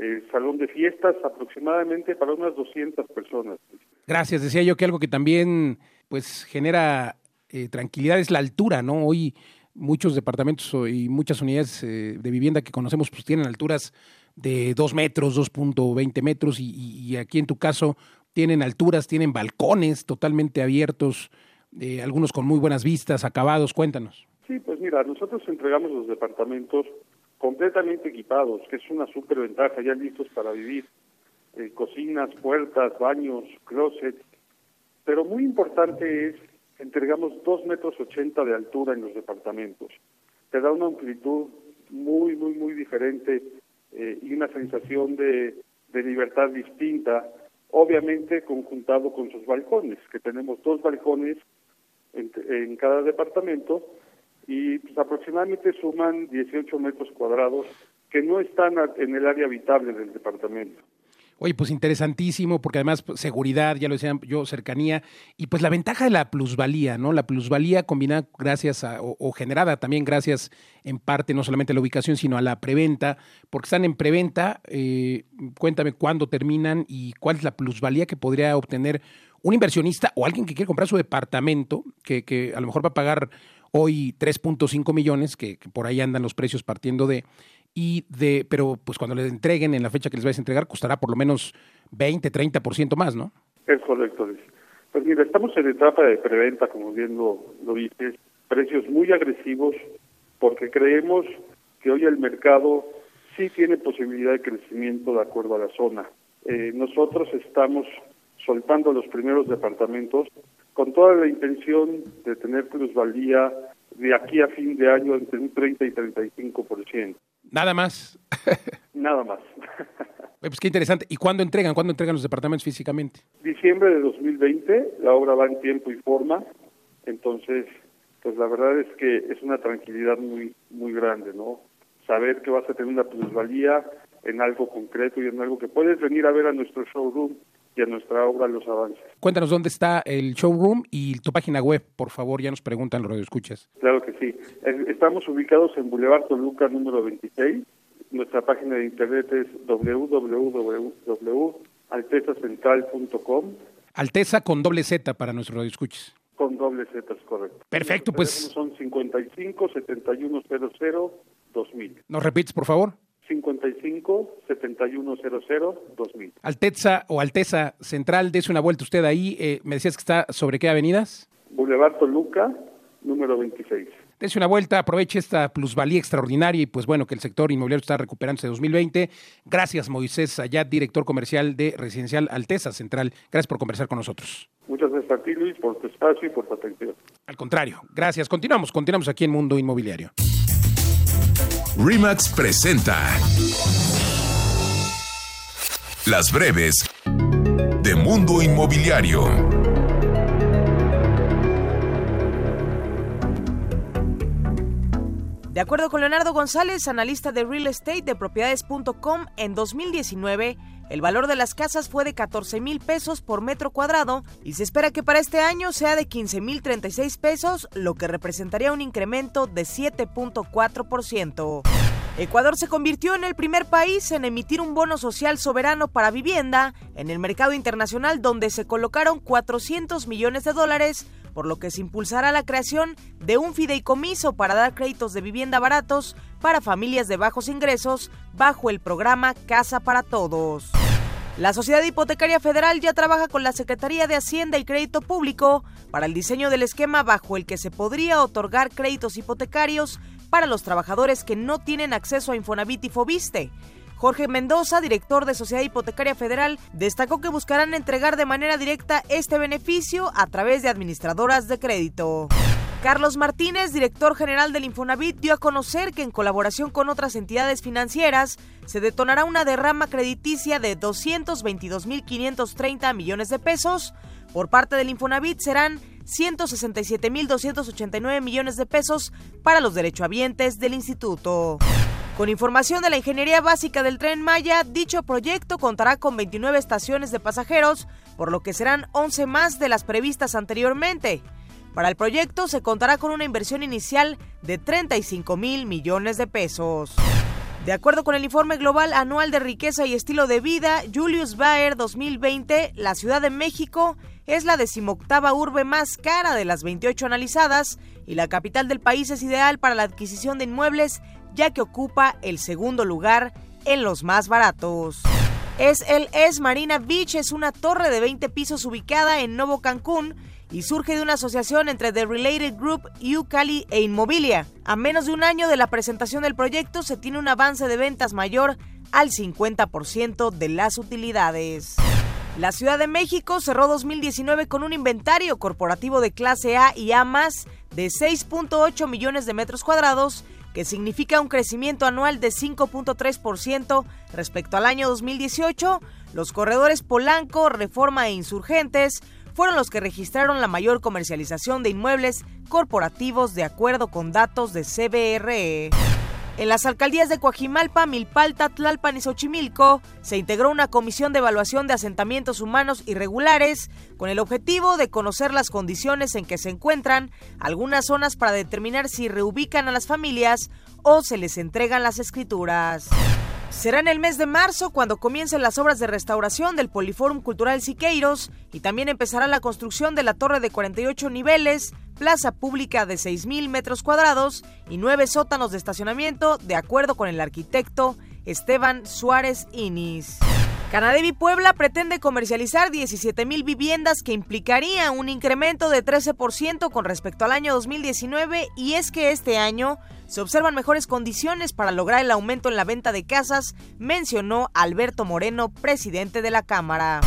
E: eh, salón de fiestas aproximadamente para unas 200 personas.
A: Gracias. Decía yo que algo que también pues genera eh, tranquilidad es la altura, ¿no? Hoy muchos departamentos y muchas unidades eh, de vivienda que conocemos pues tienen alturas de 2 metros, 2.20 metros y, y, aquí en tu caso tienen alturas, tienen balcones totalmente abiertos, eh, algunos con muy buenas vistas, acabados, cuéntanos.
E: Sí, pues mira, nosotros entregamos los departamentos completamente equipados, que es una súper ventaja, ya listos para vivir. Eh, cocinas, puertas, baños, closets. Pero muy importante es, entregamos dos metros ochenta de altura en los departamentos. Te da una amplitud muy, muy, muy diferente eh, y una sensación de, de libertad distinta, obviamente conjuntado con sus balcones, que tenemos dos balcones en, en cada departamento y pues, aproximadamente suman 18 metros cuadrados que no están en el área habitable del departamento.
A: Oye, pues interesantísimo, porque además pues, seguridad, ya lo decía yo, cercanía, y pues la ventaja de la plusvalía, ¿no? La plusvalía combinada gracias a, o, generada también gracias en parte, no solamente a la ubicación, sino a la preventa, porque están en preventa, eh, cuéntame cuándo terminan y cuál es la plusvalía que podría obtener un inversionista o alguien que quiere comprar su departamento, que, que a lo mejor va a pagar hoy 3.5 millones, que, por ahí andan los precios partiendo de, y de, pero pues cuando les entreguen en la fecha que les vais a entregar, costará por lo menos 20, 30% más, ¿no?
E: Es correcto, Luis. Pues mira, estamos en etapa de preventa, como bien lo, lo dices, precios muy agresivos, porque creemos que hoy el mercado sí tiene posibilidad de crecimiento de acuerdo a la zona. Eh, nosotros estamos soltando los primeros departamentos con toda la intención de tener plusvalía de aquí a fin de año entre un 30 y 35%.
A: Nada más.
E: Nada más.
A: Pues qué interesante. ¿Y cuándo entregan? ¿Cuándo entregan los departamentos físicamente?
E: Diciembre de 2020, la obra va en tiempo y forma, entonces, pues la verdad es que es una tranquilidad muy, muy grande, ¿no? Saber que vas a tener una plusvalía en algo concreto y en algo que puedes venir a ver a nuestro showroom y a nuestra obra Los Avances.
A: Cuéntanos dónde está el showroom y tu página web, por favor, ya nos preguntan los radioescuchas.
E: Claro que sí. Estamos ubicados en Boulevard Toluca número 26. Nuestra página de internet es www.altezacentral.com.
A: Alteza con doble Z para nuestros radioescuchas.
E: Con doble Z, es correcto.
A: Perfecto, pues.
E: Son 55 7100 2000.
A: ¿Nos repites, por favor?
E: 55 7100 2000.
A: Alteza o Alteza Central, dése una vuelta usted ahí. Eh, me decías que está sobre qué avenidas?
E: Boulevard Toluca, número 26.
A: Dese una vuelta, aproveche esta plusvalía extraordinaria y pues bueno, que el sector inmobiliario está recuperándose 2020. Gracias Moisés Ayat, director comercial de Residencial Alteza Central. Gracias por conversar con nosotros.
E: Muchas gracias a ti Luis por tu espacio y por tu atención.
A: Al contrario, gracias. Continuamos, continuamos aquí en Mundo Inmobiliario.
B: Remax presenta Las breves de Mundo Inmobiliario.
F: De acuerdo con Leonardo González, analista de real estate de propiedades.com, en 2019 el valor de las casas fue de 14 mil pesos por metro cuadrado y se espera que para este año sea de 15 mil 36 pesos, lo que representaría un incremento de 7.4%. Ecuador se convirtió en el primer país en emitir un bono social soberano para vivienda en el mercado internacional donde se colocaron 400 millones de dólares, por lo que se impulsará la creación de un fideicomiso para dar créditos de vivienda baratos para familias de bajos ingresos bajo el programa Casa para Todos. La Sociedad Hipotecaria Federal ya trabaja con la Secretaría de Hacienda y Crédito Público para el diseño del esquema bajo el que se podría otorgar créditos hipotecarios para los trabajadores que no tienen acceso a Infonavit y Fobiste. Jorge Mendoza, director de Sociedad Hipotecaria Federal, destacó que buscarán entregar de manera directa este beneficio a través de administradoras de crédito. Carlos Martínez, director general del Infonavit, dio a conocer que en colaboración con otras entidades financieras se detonará una derrama crediticia de 222.530 millones de pesos. Por parte del Infonavit serán 167.289 millones de pesos para los derechohabientes del instituto. Con información de la Ingeniería Básica del Tren Maya, dicho proyecto contará con 29 estaciones de pasajeros, por lo que serán 11 más de las previstas anteriormente. Para el proyecto se contará con una inversión inicial de 35 mil millones de pesos. De acuerdo con el informe global anual de riqueza y estilo de vida, Julius Baer 2020, la Ciudad de México es la decimoctava urbe más cara de las 28 analizadas y la capital del país es ideal para la adquisición de inmuebles ya que ocupa el segundo lugar en los más baratos. Es el Es Marina Beach, es una torre de 20 pisos ubicada en Novo Cancún y surge de una asociación entre The Related Group, Ucali e Inmobilia. A menos de un año de la presentación del proyecto se tiene un avance de ventas mayor al 50% de las utilidades. La Ciudad de México cerró 2019 con un inventario corporativo de clase A y A de 6.8 millones de metros cuadrados, que significa un crecimiento anual de 5.3% respecto al año 2018. Los corredores Polanco, Reforma e Insurgentes fueron los que registraron la mayor comercialización de inmuebles corporativos de acuerdo con datos de CBRE. En las alcaldías de Coajimalpa, Milpalta, Tlalpan y Xochimilco se integró una comisión de evaluación de asentamientos humanos irregulares con el objetivo de conocer las condiciones en que se encuentran algunas zonas para determinar si reubican a las familias o se les entregan las escrituras. Será en el mes de marzo cuando comiencen las obras de restauración del Poliforum Cultural Siqueiros y también empezará la construcción de la torre de 48 niveles, plaza pública de 6.000 metros cuadrados y nueve sótanos de estacionamiento, de acuerdo con el arquitecto Esteban Suárez Inis. Canadevi Puebla pretende comercializar 17.000 viviendas que implicaría un incremento de 13% con respecto al año 2019 y es que este año se observan mejores condiciones para lograr el aumento en la venta de casas, mencionó Alberto Moreno, presidente de la Cámara.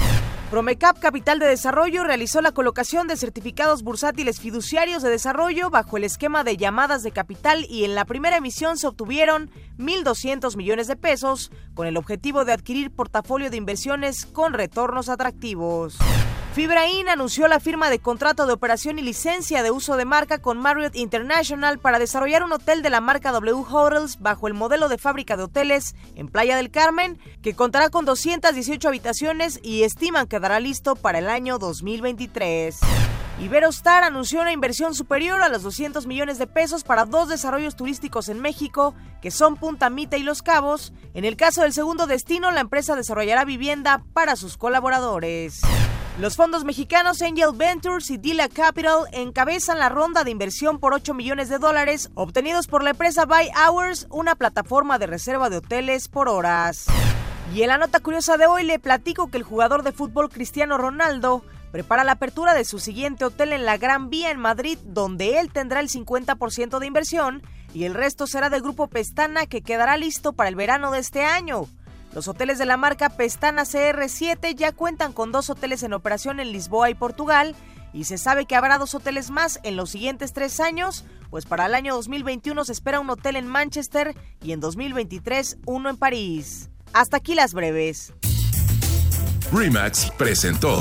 F: Promecap Capital de Desarrollo realizó la colocación de certificados bursátiles fiduciarios de desarrollo bajo el esquema de llamadas de capital y en la primera emisión se obtuvieron 1.200 millones de pesos con el objetivo de adquirir portafolio de inversiones con retornos atractivos. Fibraín anunció la firma de contrato de operación y licencia de uso de marca con Marriott International para desarrollar un hotel de la marca W Hotels bajo el modelo de fábrica de hoteles en Playa del Carmen, que contará con 218 habitaciones y estiman quedará listo para el año 2023. Iberostar anunció una inversión superior a los 200 millones de pesos para dos desarrollos turísticos en México, que son Punta Mita y Los Cabos. En el caso del segundo destino, la empresa desarrollará vivienda para sus colaboradores. Los fondos mexicanos Angel Ventures y Dila Capital encabezan la ronda de inversión por 8 millones de dólares obtenidos por la empresa Buy Hours, una plataforma de reserva de hoteles por horas. Y en la nota curiosa de hoy le platico que el jugador de fútbol Cristiano Ronaldo prepara la apertura de su siguiente hotel en la Gran Vía en Madrid, donde él tendrá el 50% de inversión y el resto será del grupo Pestana que quedará listo para el verano de este año. Los hoteles de la marca Pestana CR7 ya cuentan con dos hoteles en operación en Lisboa y Portugal y se sabe que habrá dos hoteles más en los siguientes tres años, pues para el año 2021 se espera un hotel en Manchester y en 2023 uno en París. Hasta aquí las breves.
B: Remax presentó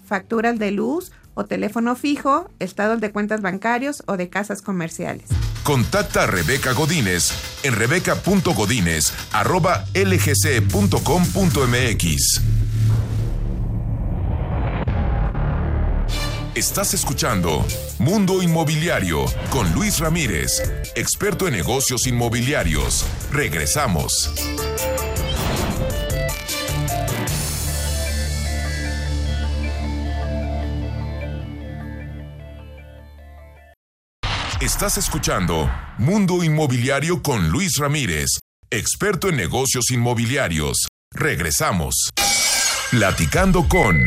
G: facturas de luz o teléfono fijo, estados de cuentas bancarios o de casas comerciales.
B: Contacta a Rebeca Godínez en rebeca.godínez.lgc.com.mx. Estás escuchando Mundo Inmobiliario con Luis Ramírez, experto en negocios inmobiliarios. Regresamos. Estás escuchando Mundo Inmobiliario con Luis Ramírez, experto en negocios inmobiliarios. Regresamos. Platicando con...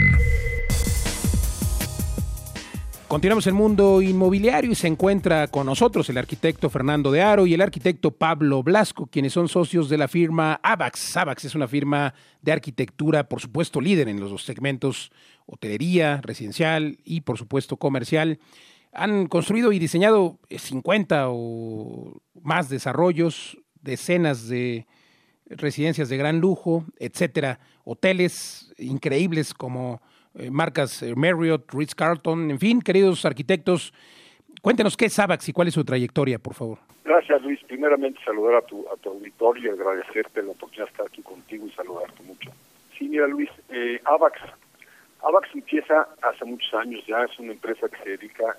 A: Continuamos el mundo inmobiliario y se encuentra con nosotros el arquitecto Fernando de Aro y el arquitecto Pablo Blasco, quienes son socios de la firma AVAX. AVAX es una firma de arquitectura, por supuesto, líder en los segmentos hotelería, residencial y, por supuesto, comercial. Han construido y diseñado 50 eh, o más desarrollos, decenas de residencias de gran lujo, etcétera, hoteles increíbles como eh, marcas eh, Marriott, Ritz Carlton, en fin, queridos arquitectos, cuéntenos qué es AVAX y cuál es su trayectoria, por favor.
H: Gracias, Luis. Primeramente, saludar a tu, a tu auditorio y agradecerte la oportunidad de estar aquí contigo y saludarte mucho. Sí, mira, Luis, eh, AVAX. AVAX empieza hace muchos años ya, es una empresa que se dedica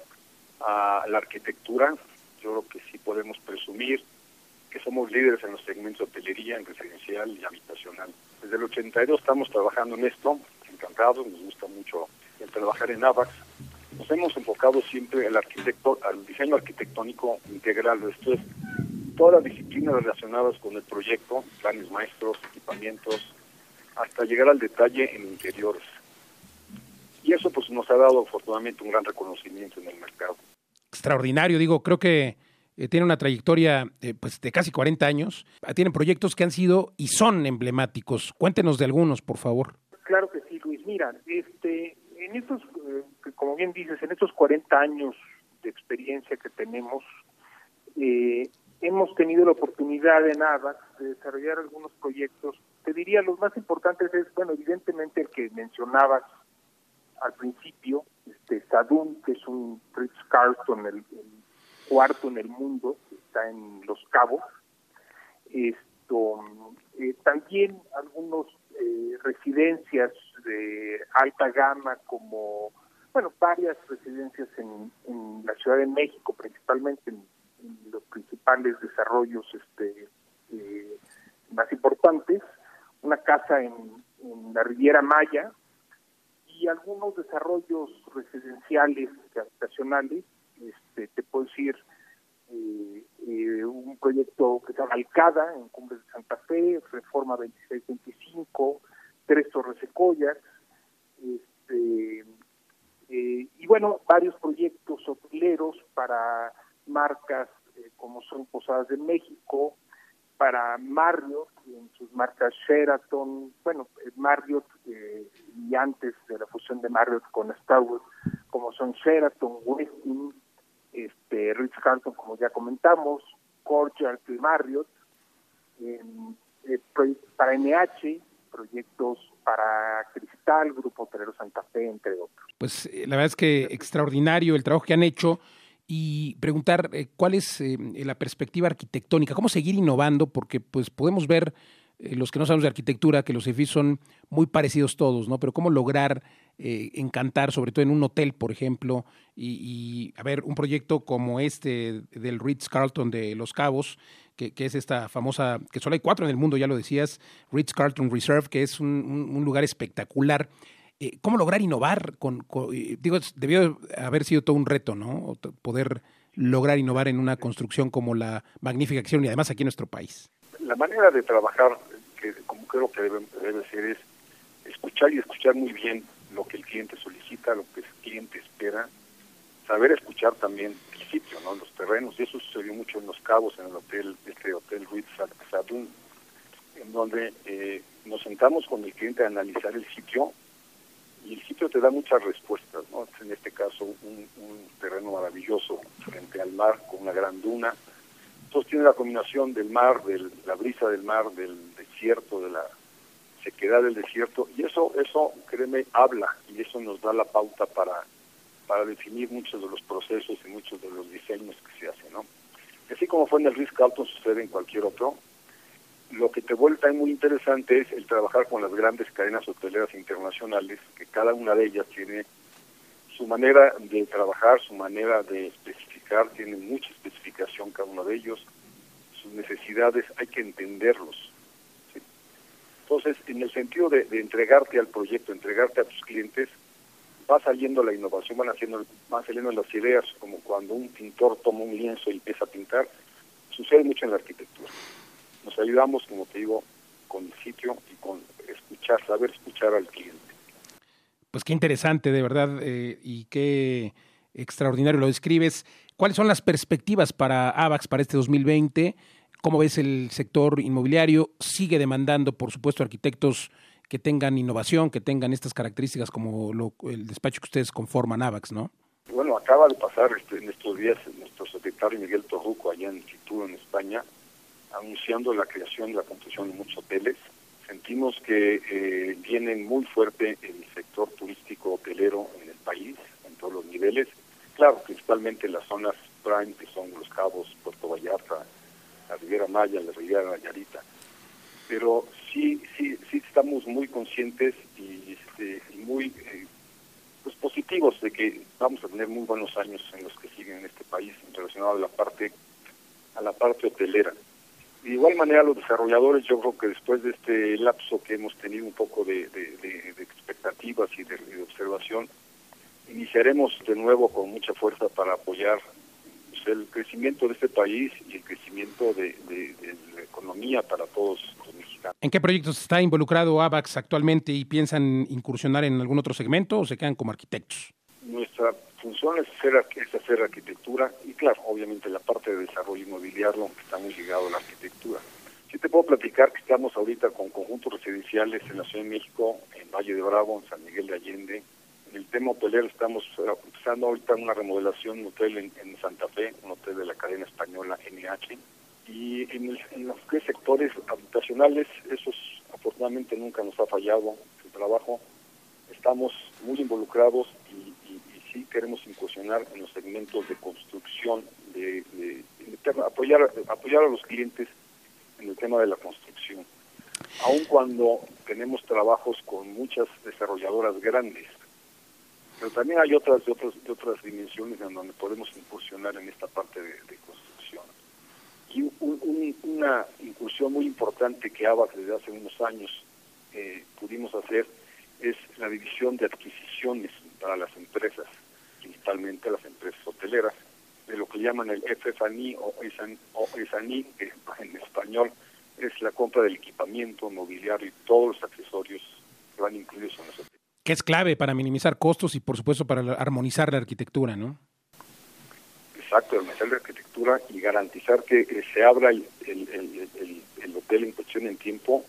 H: a la arquitectura. Yo creo que sí podemos presumir que somos líderes en los segmentos de hotelería, en residencial y habitacional. Desde el 82 estamos trabajando en esto, encantados, nos gusta mucho el trabajar en AVAX. Nos hemos enfocado siempre al arquitecto, al diseño arquitectónico integral, esto es todas las disciplinas relacionadas con el proyecto, planes maestros, equipamientos, hasta llegar al detalle en interiores. Y eso pues nos ha dado afortunadamente un gran reconocimiento en el mercado.
A: Extraordinario, digo, creo que eh, tiene una trayectoria eh, pues de casi 40 años. Tienen proyectos que han sido y son emblemáticos. Cuéntenos de algunos, por favor.
I: Claro que sí, Luis. Mira, este, en estos, eh, como bien dices, en estos 40 años de experiencia que tenemos, hemos tenido la oportunidad en AVAX de desarrollar algunos proyectos. Te diría, los más importantes es, bueno, evidentemente el que mencionabas al principio, este Sadun, que es un Ritz Carlton, el, cuarto en el mundo, está en Los Cabos. Esto, eh, también algunos eh, residencias de alta gama como, bueno, varias residencias en, la Ciudad de México, principalmente en, los principales desarrollos este, eh, más importantes, una casa en la Riviera Maya, y algunos desarrollos residenciales habitacionales, este, te puedo decir, eh, eh, un proyecto que se llama Alcada, en Cumbres de Santa Fe, Reforma 2625, Tres Torres Secoyas, este, eh, y bueno, varios proyectos hoteleros para marcas como son Posadas de México, para Marriott, en sus marcas Sheraton, bueno, Marriott eh, y antes de la fusión de Marriott con Star como son Sheraton, Westin, este, Ritz Carlton, como ya comentamos, Courtyard y Marriott, eh, para NH, proyectos para Cristal, Grupo Hotelero Santa Fe, entre otros.
A: Pues eh, la verdad es que extraordinario el trabajo que han hecho y preguntar eh, cuál es eh, la perspectiva arquitectónica, cómo seguir innovando, porque pues podemos ver eh, los que no sabemos de arquitectura que los edificios son muy parecidos todos, ¿no? Pero cómo lograr encantar, sobre todo en un hotel, por ejemplo, y, a ver, un proyecto como este del Ritz Carlton de Los Cabos, que, es esta famosa, que solo hay cuatro en el mundo, ya lo decías, Ritz Carlton Reserve, que es un lugar espectacular. Eh, ¿Cómo lograr innovar? Con, eh, digo, debió haber sido todo un reto, ¿no? Poder lograr innovar en una construcción como la magnífica acción y además aquí en nuestro país.
H: La manera de trabajar, que como creo que debe, debe ser, es escuchar y escuchar muy bien lo que el cliente solicita, lo que el cliente espera, saber escuchar también el sitio, ¿no? los terrenos, y eso sucedió mucho en Los Cabos, en el hotel, este hotel Ruiz Sadun, en donde eh, nos sentamos con el cliente a analizar el sitio y el sitio te da muchas respuestas, ¿no? En este caso, un, terreno maravilloso frente al mar con una gran duna. Entonces tiene la combinación del mar, de la brisa del mar, del desierto, de la sequedad del desierto, y eso, eso, créeme, habla, y eso nos da la pauta para, para definir muchos de los procesos y muchos de los diseños que se hacen, ¿no? Así como fue en el Ritz Carlton, sucede en cualquier otro, lo que te vuelve muy interesante es el trabajar con las grandes cadenas hoteleras internacionales, que cada una de ellas tiene su manera de trabajar, su manera de especificar, tienen mucha especificación cada uno de ellos, sus necesidades, hay que entenderlos. Entonces, en el sentido de, entregarte al proyecto, entregarte a tus clientes, va saliendo la innovación, van, haciendo, van saliendo las ideas, como cuando un pintor toma un lienzo y empieza a pintar, sucede mucho en la arquitectura. Nos ayudamos, como te digo, con el sitio y con escuchar, saber escuchar al cliente.
A: Pues qué interesante, de verdad, eh, y qué extraordinario lo describes. ¿Cuáles son las perspectivas para AVAX para este 2020? ¿Cómo ves el sector inmobiliario? Sigue demandando, por supuesto, arquitectos que tengan innovación, que tengan estas características como el despacho que ustedes conforman, AVAX, ¿no?
H: Bueno, acaba de pasar este, en estos días nuestro secretario Miguel Torruco allá en Chituro, en España, anunciando la creación y la construcción de muchos hoteles. Sentimos que eh, viene muy fuerte el sector turístico hotelero en el país, en todos los niveles. Claro, principalmente en las zonas prime, que son Los Cabos, Puerto Vallarta, la Riviera Maya, la Riviera Nayarita. Pero sí, sí, sí estamos muy conscientes y, este, muy eh, pues positivos de que vamos a tener muy buenos años en los que siguen en este país relacionado a la parte a la parte hotelera. De igual manera los desarrolladores, yo creo que después de este lapso que hemos tenido un poco de, expectativas y de, observación, iniciaremos de nuevo con mucha fuerza para apoyar el crecimiento de este país y el crecimiento de, la economía para todos los mexicanos.
A: ¿En qué proyectos está involucrado AVAX actualmente y piensan incursionar en algún otro segmento o se quedan como arquitectos?
H: Nuestra función es hacer, es hacer arquitectura y claro, obviamente la parte de desarrollo inmobiliario está muy ligado a la arquitectura. Sí te puedo platicar que estamos ahorita con conjuntos residenciales en la Ciudad de México, en Valle de Bravo, en San Miguel de Allende, el tema hotelero estamos eh, empezando ahorita una remodelación, un hotel en, Santa Fe, un hotel de la cadena española NH. Y en, los tres sectores habitacionales, esos afortunadamente nunca nos ha fallado el trabajo. Estamos muy involucrados y, sí queremos incursionar en los segmentos de construcción, de, apoyar, apoyar a los clientes en el tema de la construcción. Aun cuando tenemos trabajos con muchas desarrolladoras grandes, pero también hay otras de otras de otras dimensiones en donde podemos incursionar en esta parte de, construcción y una incursión muy importante que ABAC desde hace unos años eh, pudimos hacer es la división de adquisiciones para las empresas principalmente las empresas hoteleras de lo que llaman el FFANI o ESANI que en español es la compra del equipamiento mobiliario y todos los accesorios que van incluidos en los hoteles
A: que es clave para minimizar costos y por supuesto para armonizar la arquitectura, ¿no?
H: Exacto, armonizar la arquitectura y garantizar que se abra el, hotel en cuestión en tiempo,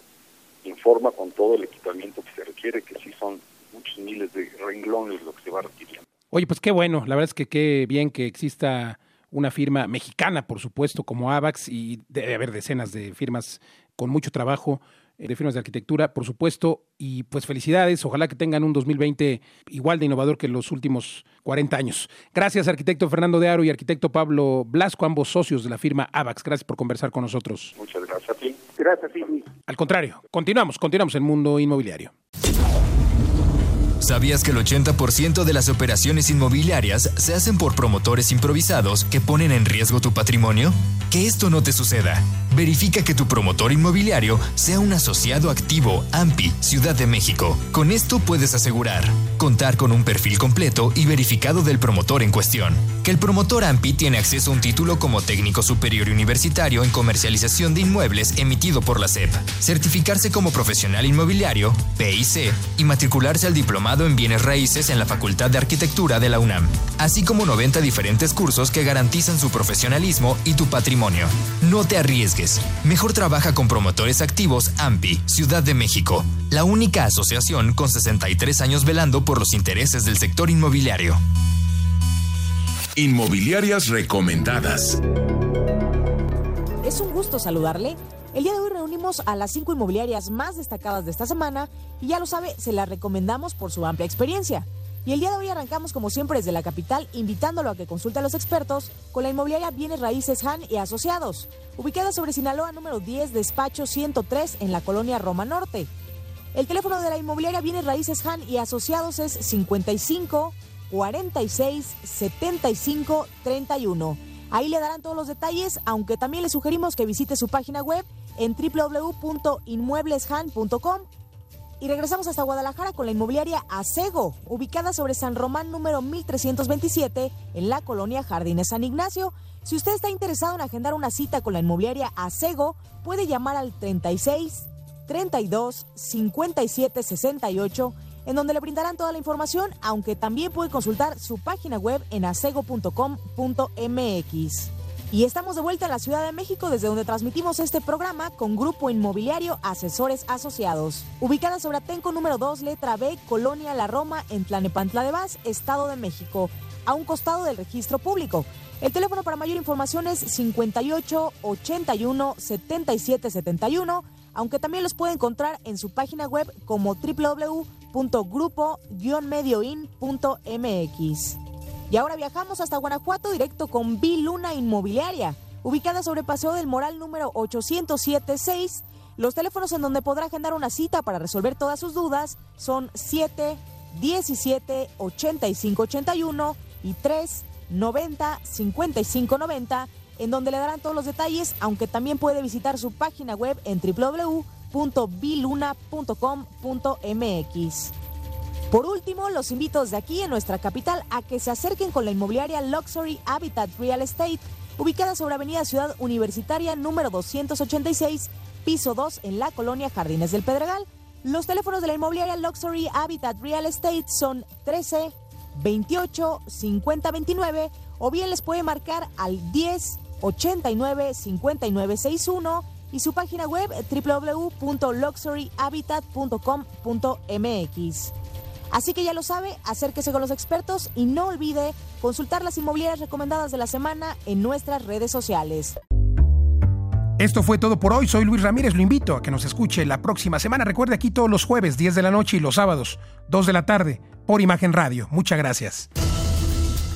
H: en forma con todo el equipamiento que se requiere, que sí son muchos miles de renglones lo que se va requiriendo.
A: Oye, pues qué bueno, la verdad es que qué bien que exista una firma mexicana, por supuesto, como AVAX, y debe haber decenas de firmas con mucho trabajo de firmas de arquitectura, por supuesto, y pues felicidades, ojalá que tengan un 2020 igual de innovador que los últimos 40 años. Gracias, arquitecto Fernando de Aro y arquitecto Pablo Blasco, ambos socios de la firma AVAX. Gracias por conversar con nosotros.
H: Muchas gracias a ti.
I: Gracias a ti,
A: Al contrario, continuamos, continuamos en Mundo Inmobiliario.
J: ¿Sabías que el 80% de las operaciones inmobiliarias se hacen por promotores improvisados que ponen en riesgo tu patrimonio? Que esto no te suceda. Verifica que tu promotor inmobiliario sea un asociado activo AMPI Ciudad de México. Con esto puedes asegurar contar con un perfil completo y verificado del promotor en cuestión. Que el promotor AMPI tiene acceso a un título como técnico superior universitario en comercialización de inmuebles emitido por la SEP. Certificarse como profesional inmobiliario, PIC, y matricularse al diplomado en bienes raíces en la Facultad de Arquitectura de la UNAM. Así como 90 diferentes cursos que garantizan su profesionalismo y tu patrimonio. No te arriesgues Mejor trabaja con promotores activos AMPI, Ciudad de México, la única asociación con 63 años velando por los intereses del sector inmobiliario.
B: Inmobiliarias recomendadas.
F: Es un gusto saludarle. El día de hoy reunimos a las cinco inmobiliarias más destacadas de esta semana y ya lo sabe, se las recomendamos por su amplia experiencia. Y el día de hoy arrancamos como siempre desde la capital, invitándolo a que consulte a los expertos con la inmobiliaria Bienes Raíces Han y Asociados, ubicada sobre Sinaloa número 10, despacho 103 en la colonia Roma Norte. El teléfono de la inmobiliaria Bienes Raíces Han y Asociados es 55
K: 46 75 31. Ahí le darán todos los detalles, aunque también le sugerimos que visite su página web en www.inmuebleshan.com. Y regresamos hasta Guadalajara con la inmobiliaria Acego, ubicada sobre San Román número 1327 en la colonia Jardines San Ignacio. Si usted está interesado en agendar una cita con la inmobiliaria Acego, puede llamar al 36 32 57 68 en donde le brindarán toda la información, aunque también puede consultar su página web en acego.com.mx. Y estamos de vuelta en la Ciudad de México, desde donde transmitimos este programa con Grupo Inmobiliario Asesores Asociados. Ubicada sobre Atenco número 2, letra B, Colonia La Roma, en Tlanepantla de Vaz, Estado de México, a un costado del registro público. El teléfono para mayor información es 58 81 77 71, aunque también los puede encontrar en su página web como www.grupo-medioin.mx. Y ahora viajamos hasta Guanajuato directo con Luna Inmobiliaria, ubicada sobre Paseo del Moral número 807-6. Los teléfonos en donde podrá agendar una cita para resolver todas sus dudas son 7 17 85 81 y 3 90 55 90, en donde le darán todos los detalles, aunque también puede visitar su página web en www.biluna.com.mx. Por último, los invito desde aquí en nuestra capital a que se acerquen con la inmobiliaria Luxury Habitat Real Estate, ubicada sobre Avenida Ciudad Universitaria número 286, piso 2 en la colonia Jardines del Pedregal. Los teléfonos de la inmobiliaria Luxury Habitat Real Estate son 13 28 50 29 o bien les puede marcar al 10 89 59 61 y su página web www.luxuryhabitat.com.mx. Así que ya lo sabe, acérquese con los expertos y no olvide consultar las inmobiliarias recomendadas de la semana en nuestras redes sociales.
A: Esto fue todo por hoy. Soy Luis Ramírez. Lo invito a que nos escuche la próxima semana. Recuerde aquí todos los jueves, 10 de la noche y los sábados, 2 de la tarde, por Imagen Radio. Muchas gracias.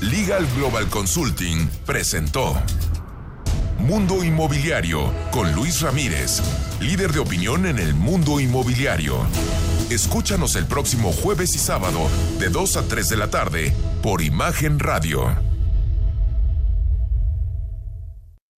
B: Legal Global Consulting presentó Mundo Inmobiliario con Luis Ramírez, líder de opinión en el mundo inmobiliario. Escúchanos el próximo jueves y sábado de 2 a 3 de la tarde por Imagen Radio.